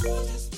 Just.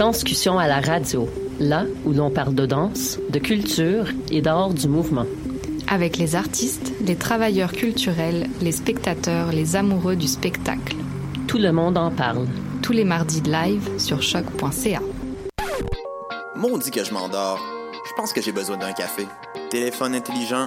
Danscussion à la radio, là où l'on parle de danse, de culture et d'art du mouvement. Avec les artistes, les travailleurs culturels, les spectateurs, les amoureux du spectacle. Tout le monde en parle. Tous les mardis de live sur choc.ca. Maudit que je m'endors. Je pense que j'ai besoin d'un café. Téléphone intelligent.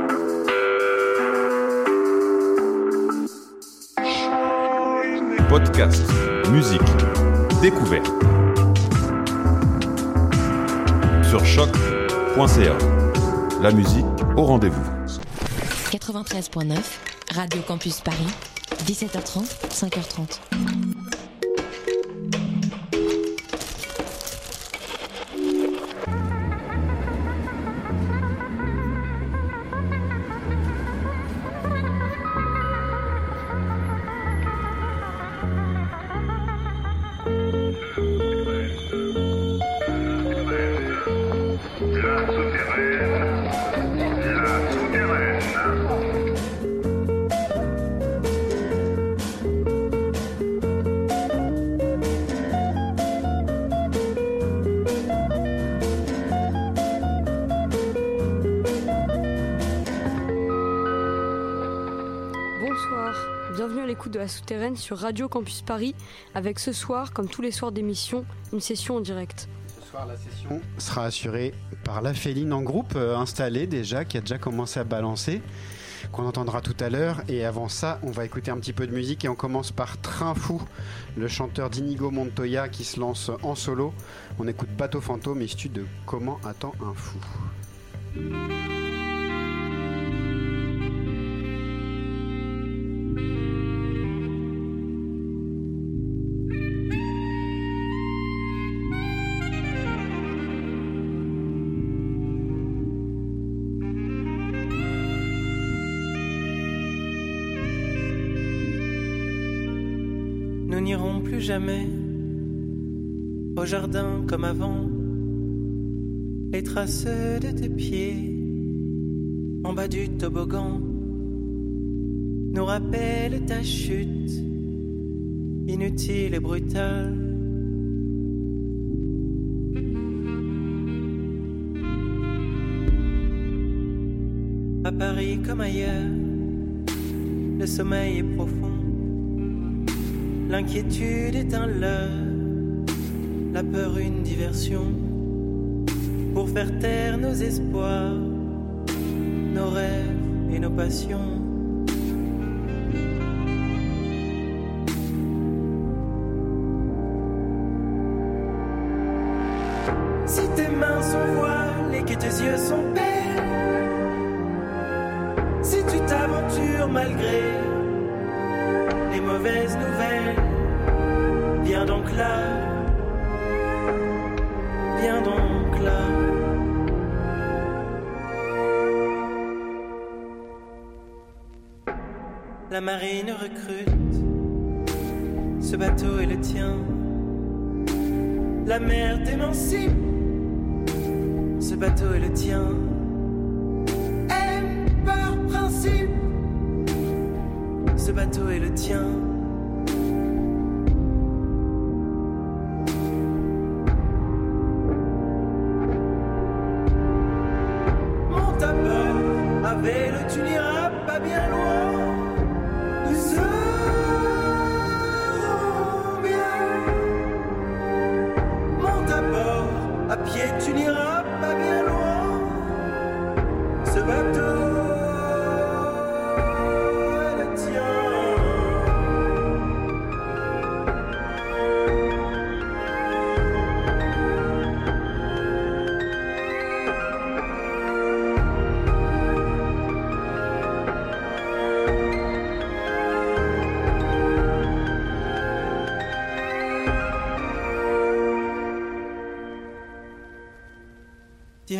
Podcast, musique, découverte. Sur choc.ca. La musique au rendez-vous. 93.9, Radio Campus Paris, 17h30, 5h30. La souterraine sur Radio Campus Paris, avec ce soir, comme tous les soirs d'émission, une session en direct. Ce soir, la session sera assurée par la Féline en groupe euh, installé déjà, qui a déjà commencé à balancer, qu'on entendra tout à l'heure. Et avant ça, on va écouter un petit peu de musique et on commence par Train Fou, le chanteur d'Inigo Montoya qui se lance en solo. On écoute Bateau Fantôme issu de Comment attend un fou. Jamais au jardin comme avant. Les traces de tes pieds en bas du toboggan nous rappellent ta chute inutile et brutale. À Paris comme ailleurs, le sommeil est profond. L'inquiétude est un leurre, la peur une diversion. Pour faire taire nos espoirs, nos rêves et nos passions. Ce bateau est le tien.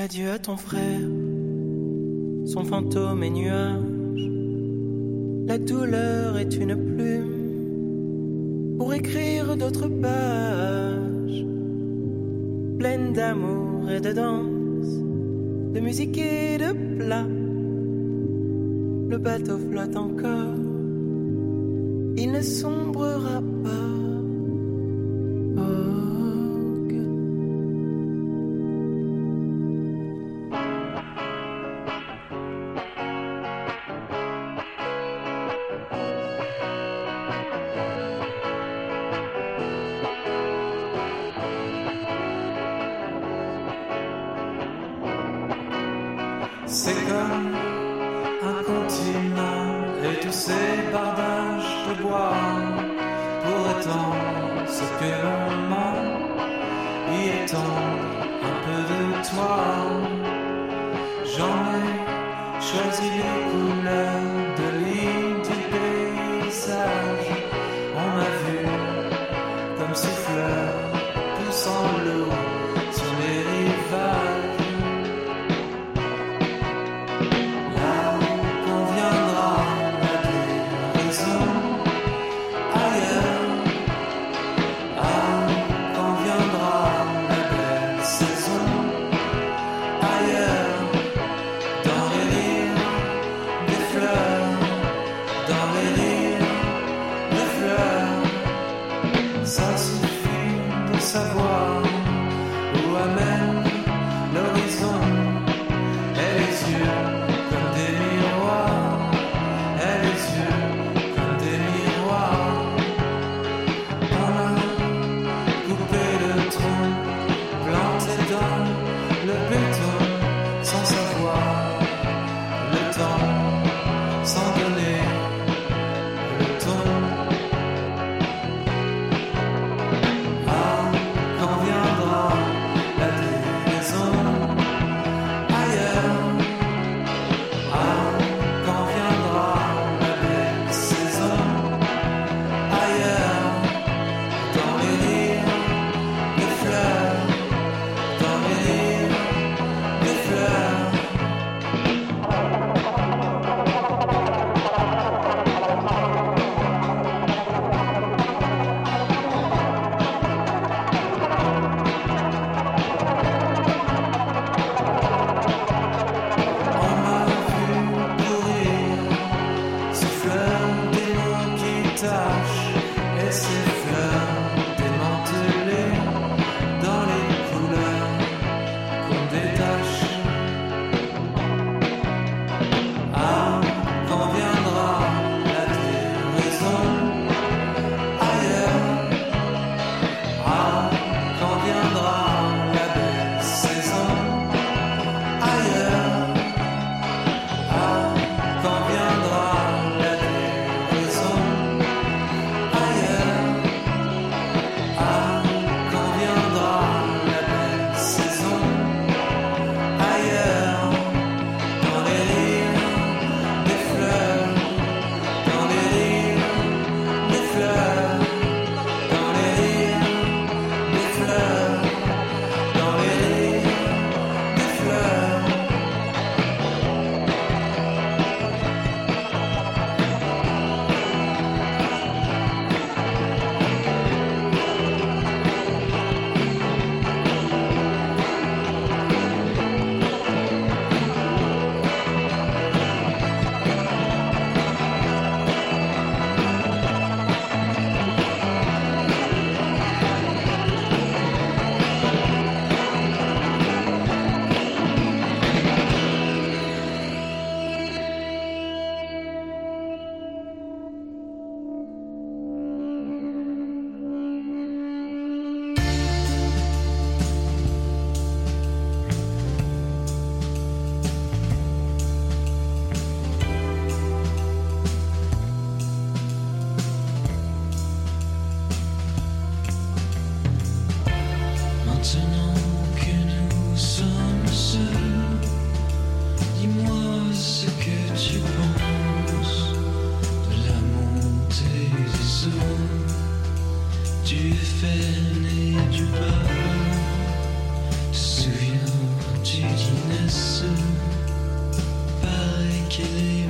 adieu à ton frère, son fantôme est nuage. La douleur est une plume pour écrire d'autres pages, pleines d'amour et de danse, de musique et de plats. Le bateau flotte encore, il ne sombrera pas. calculate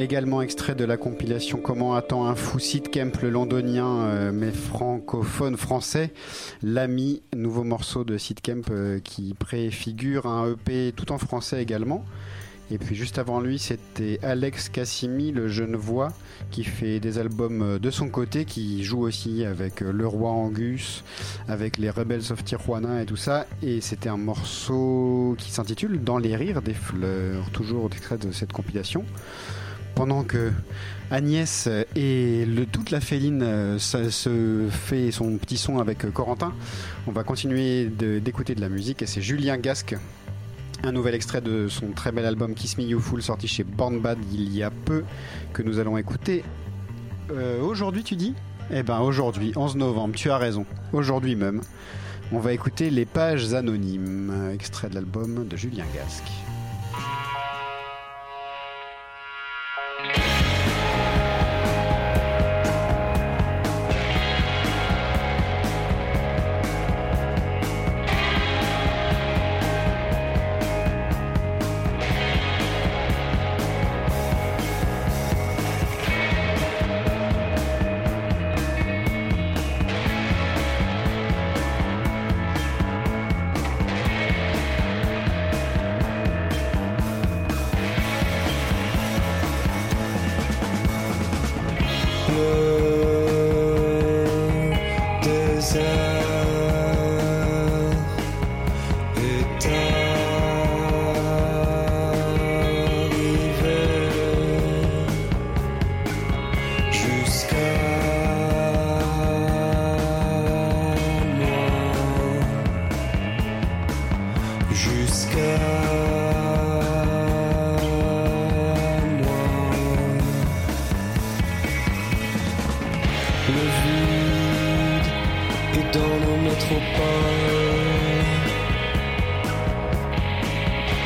Également extrait de la compilation Comment attend un fou Kemp, le londonien euh, mais francophone français. L'ami, nouveau morceau de Kemp euh, qui préfigure un EP tout en français également. Et puis juste avant lui, c'était Alex Cassimi, le jeune voix, qui fait des albums euh, de son côté, qui joue aussi avec Le Roi Angus, avec les Rebels of Tijuana et tout ça. Et c'était un morceau qui s'intitule Dans les rires des fleurs, toujours extrait de cette compilation. Pendant que Agnès et toute la féline euh, se fait son petit son avec euh, Corentin, on va continuer d'écouter de, la musique et c'est Julien Gasque. Un nouvel extrait de son très bel album Kiss Me You Fool sorti chez Born Bad il y a peu que nous allons écouter. Euh, aujourd'hui tu dis? Eh ben aujourd'hui, 11 novembre, tu as raison. Aujourd'hui même. On va écouter Les Pages Anonymes, extrait de l'album de Julien Gasque.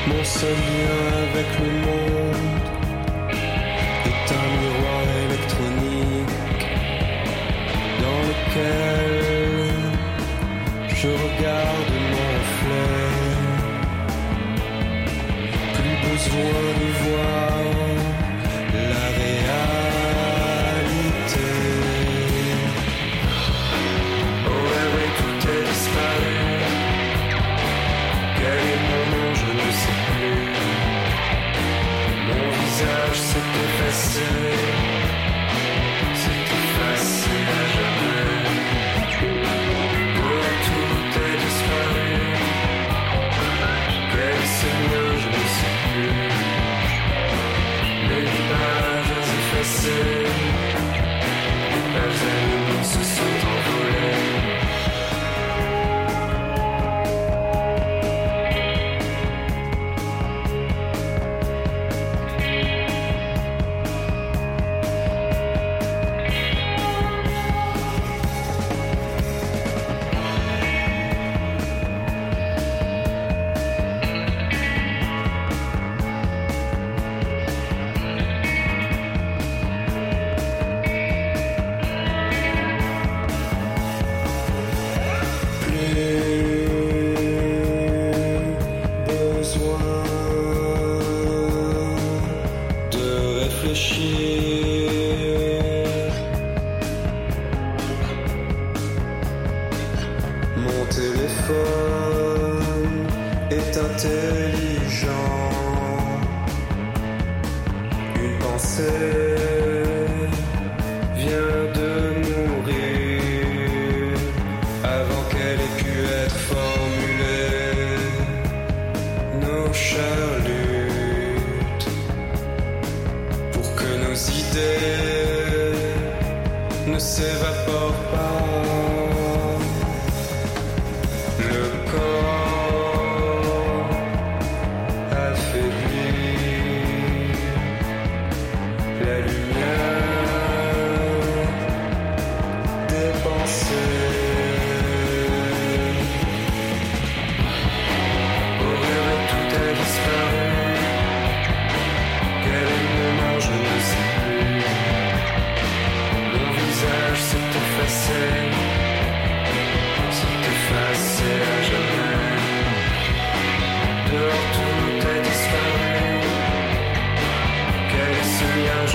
Mon seul lien avec le monde est un miroir électronique dans lequel je regarde mon reflet. Plus besoin de voir. say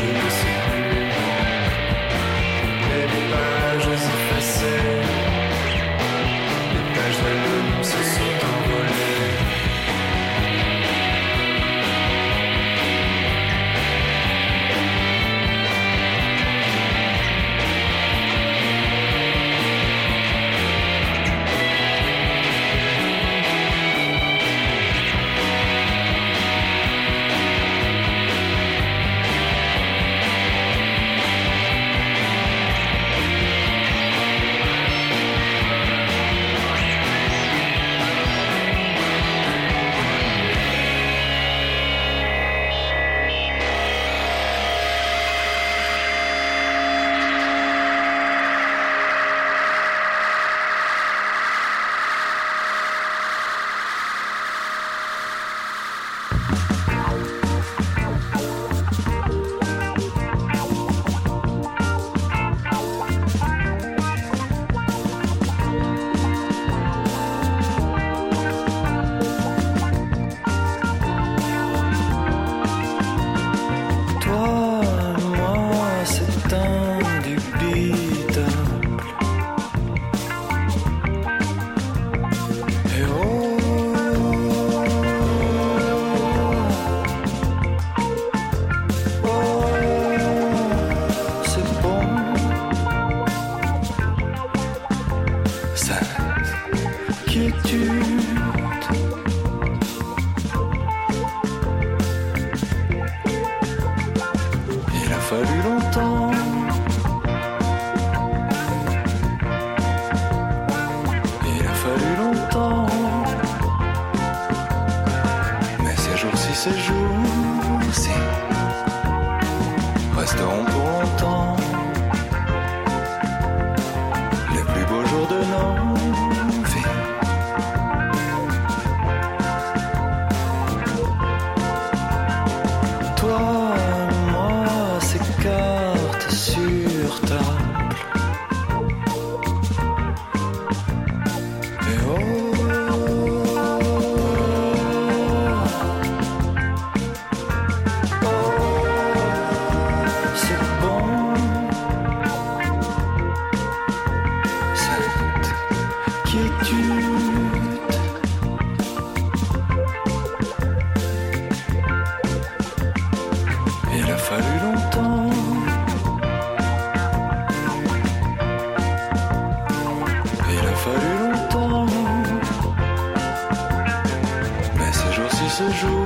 notícia. ce jour.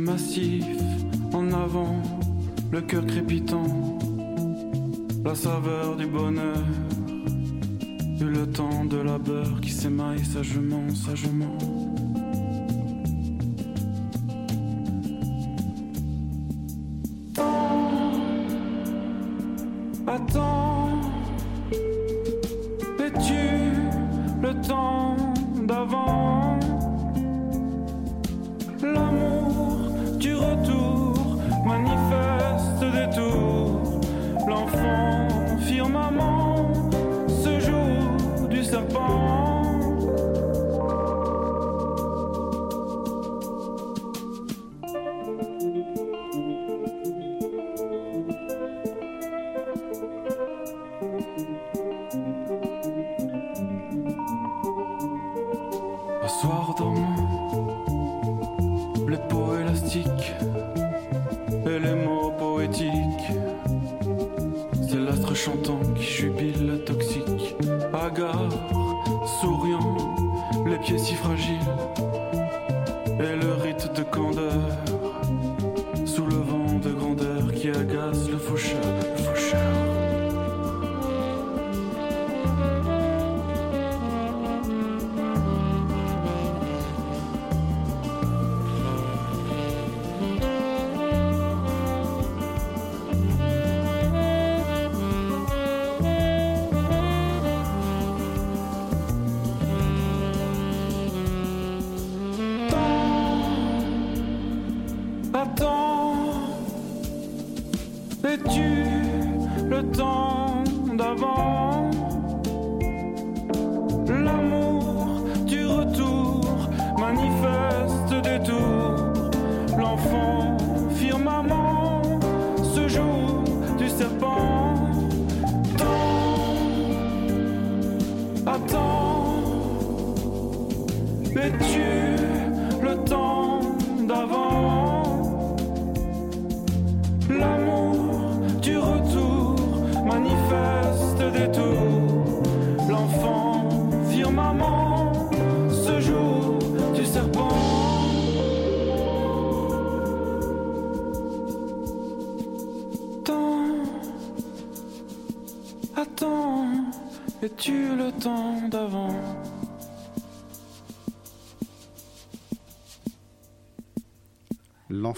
Massif en avant, le cœur crépitant, la saveur du bonheur, et le temps de labeur qui s'émaille sagement, sagement.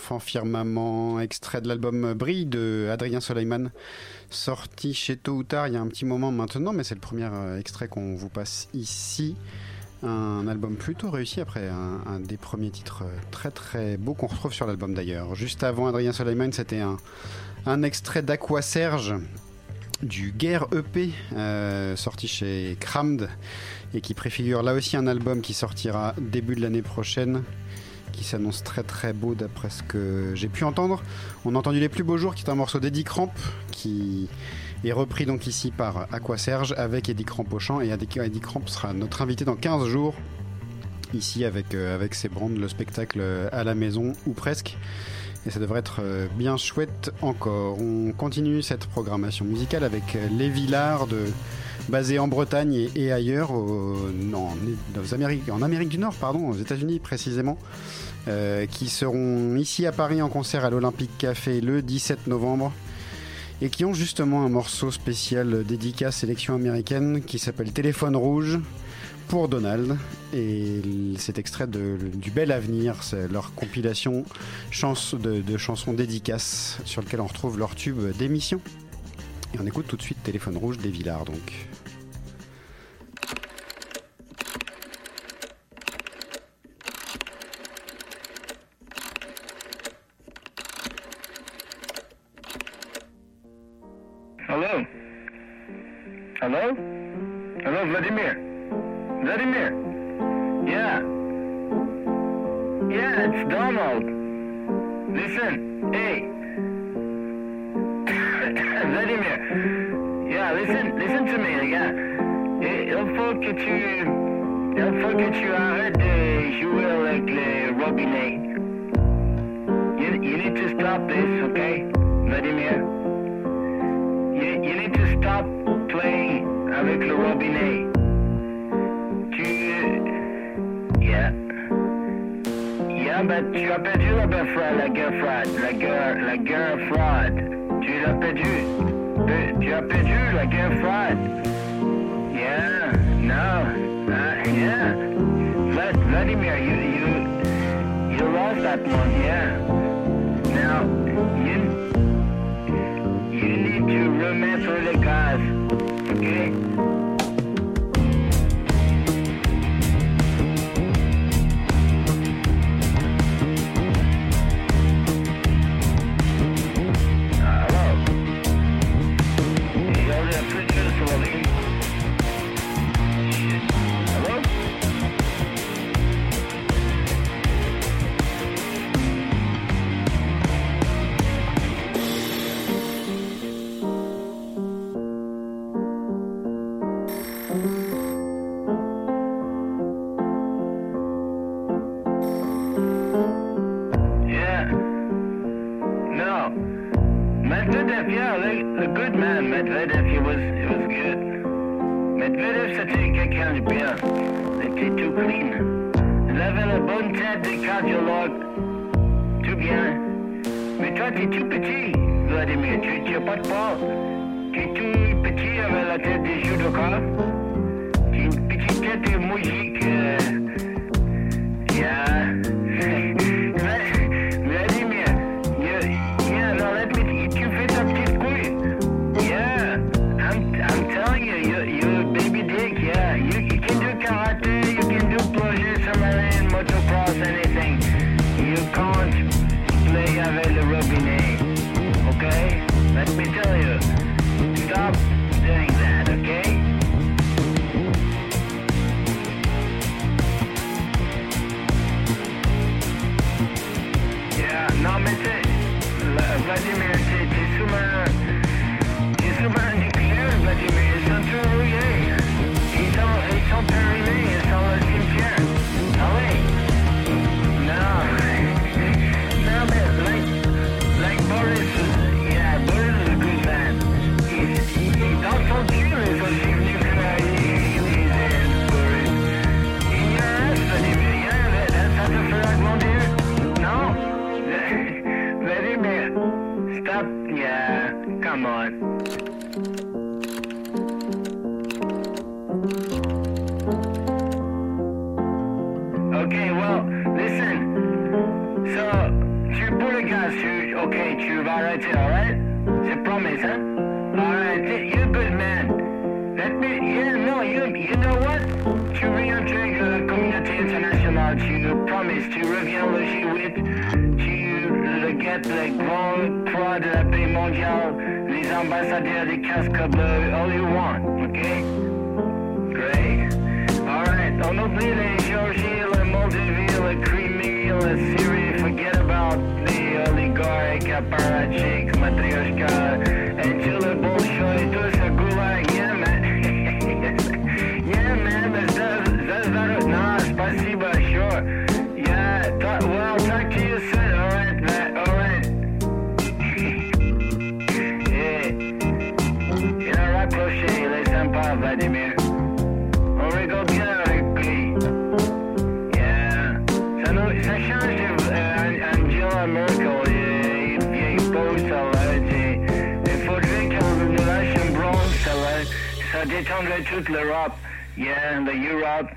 L'enfant firmament, extrait de l'album Brille de Adrien Soleiman, sorti chez Tôt ou Tard il y a un petit moment maintenant, mais c'est le premier euh, extrait qu'on vous passe ici. Un album plutôt réussi après un, des premiers titres euh, très très beaux qu'on retrouve sur l'album d'ailleurs. Juste avant Adrien Soleiman, c'était un, un extrait d'Aqua Serge du Guerre EP euh, sorti chez Crammed et qui préfigure là aussi un album qui sortira début de l'année prochaine qui s'annonce très très beau d'après ce que j'ai pu entendre. On a entendu Les Plus Beaux Jours qui est un morceau d'Eddie Cramp qui est repris donc ici par Aqua Serge avec Eddie Cramp au et Eddie Cramp sera notre invité dans 15 jours ici avec, euh, ses brands, le spectacle à la maison ou presque. Et ça devrait être euh, bien chouette encore. On continue cette programmation musicale avec Les Villards de basé en Bretagne et, ailleurs, en Amérique du Nord, pardon, aux États-Unis précisément, euh, qui seront ici à Paris en concert à l'Olympique Café le 17 novembre et qui ont justement un morceau spécial dédicace à sélection américaine qui s'appelle Téléphone rouge pour Donald et cet extrait de, du Bel Avenir, c'est leur compilation de, de chansons dédicaces sur lequel on retrouve leur tube d'émission. Et on écoute tout de suite Téléphone Rouge des Villars donc. des. Tout bien. Mais toi, t'es tout petit, Vladimir. Tu n'as pas de porte. Tu es tout petit avec la tête des joues de corps. Tu une petite tête. Euh... Yeah. les grandes croix de la paix mondiale, les ambassadeurs des casques bleus, all you want, ok? Great. Alright, on oublie les Géorgies, les Moldavie, les Crimée, les Syrie, forget about the oligarchs apparatchiks, matrioshkas. uh, they turned their Hitler up. Yeah, and the Europe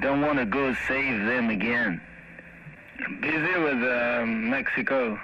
don't want to go save them again. Busy with uh, Mexico.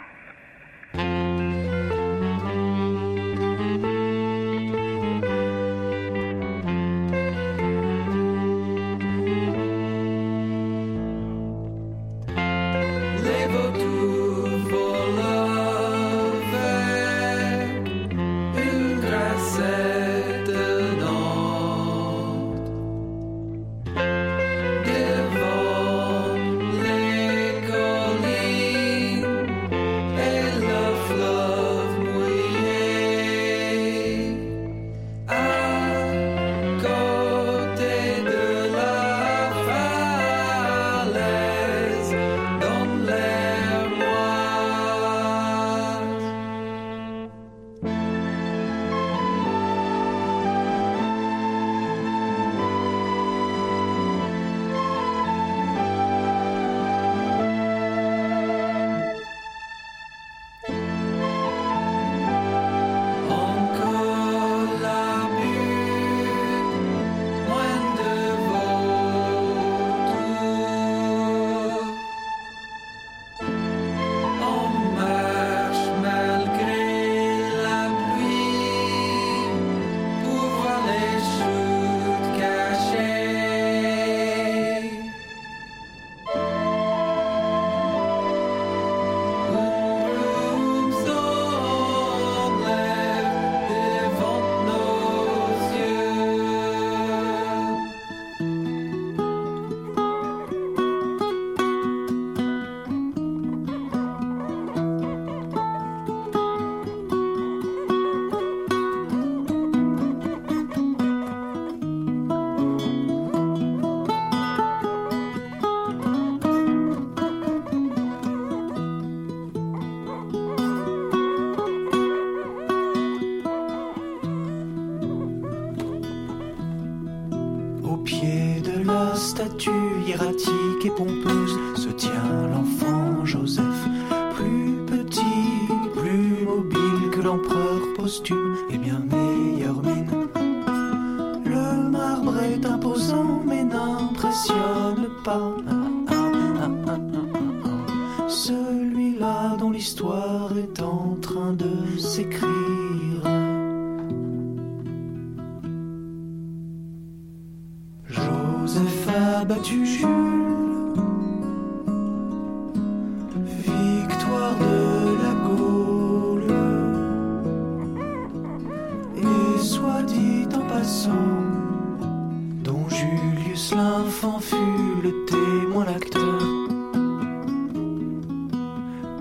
dont Julius l'Infant fut le témoin l'acteur.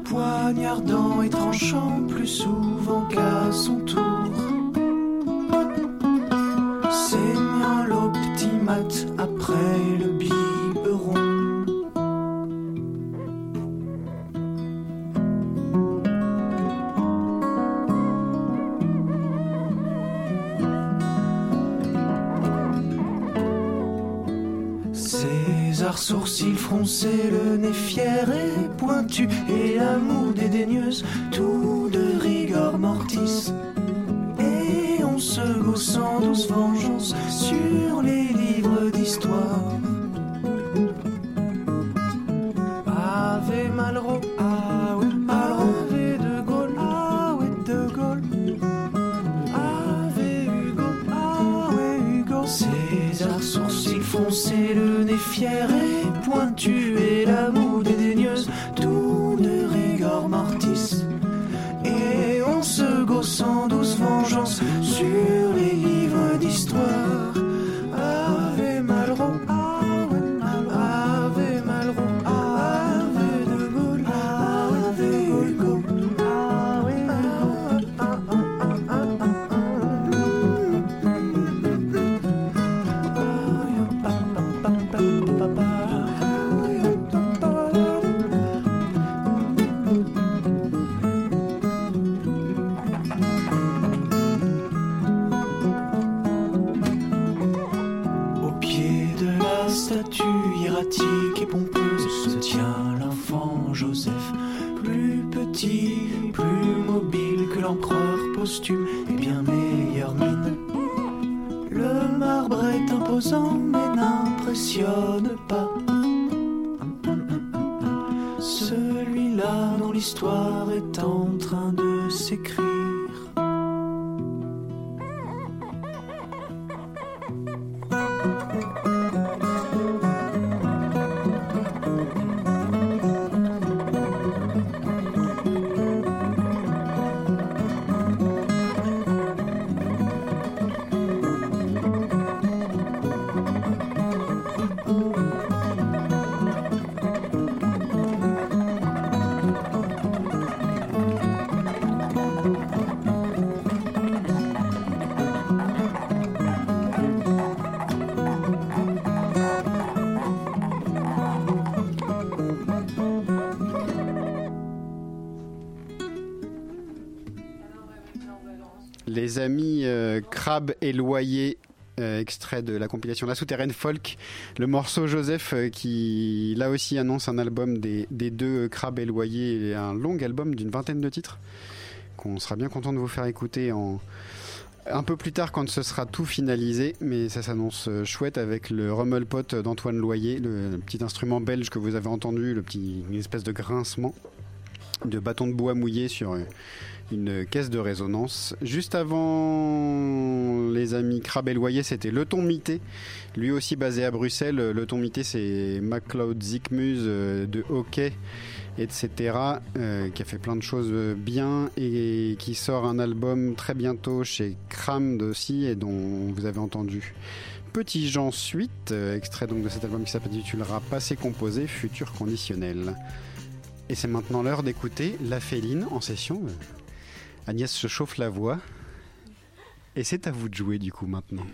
Poignardant et tranchant plus souvent qu'à son tour, saignant l'optimate après froncer le nez fier et pointu et l'amour dédaigneuse, Les amis euh, Crabe et Loyer, euh, extrait de la compilation La Souterraine Folk. Le morceau Joseph euh, qui, là aussi, annonce un album des, des deux Crabe et Loyer, un long album d'une vingtaine de titres qu'on sera bien content de vous faire écouter en, un peu plus tard quand ce sera tout finalisé, mais ça s'annonce chouette avec le rummelpot d'Antoine Loyer, le, petit instrument belge que vous avez entendu, le petit, une espèce de grincement de bâton de bois mouillé sur une caisse de résonance. Juste avant les amis Crabbe et Loyer, c'était Le Ton Mité, lui aussi basé à Bruxelles. Le Ton Mité, c'est MacLeod Zikmuse euh, de hockey etc., euh, qui a fait plein de choses bien et qui sort un album très bientôt chez Crammed aussi et dont vous avez entendu Petit Jean Suite, euh, extrait donc de cet album qui s'intitulera Passé composé, futur conditionnel. Et c'est maintenant l'heure d'écouter La Féline en session. Agnès se chauffe la voix. Et c'est à vous de jouer du coup maintenant.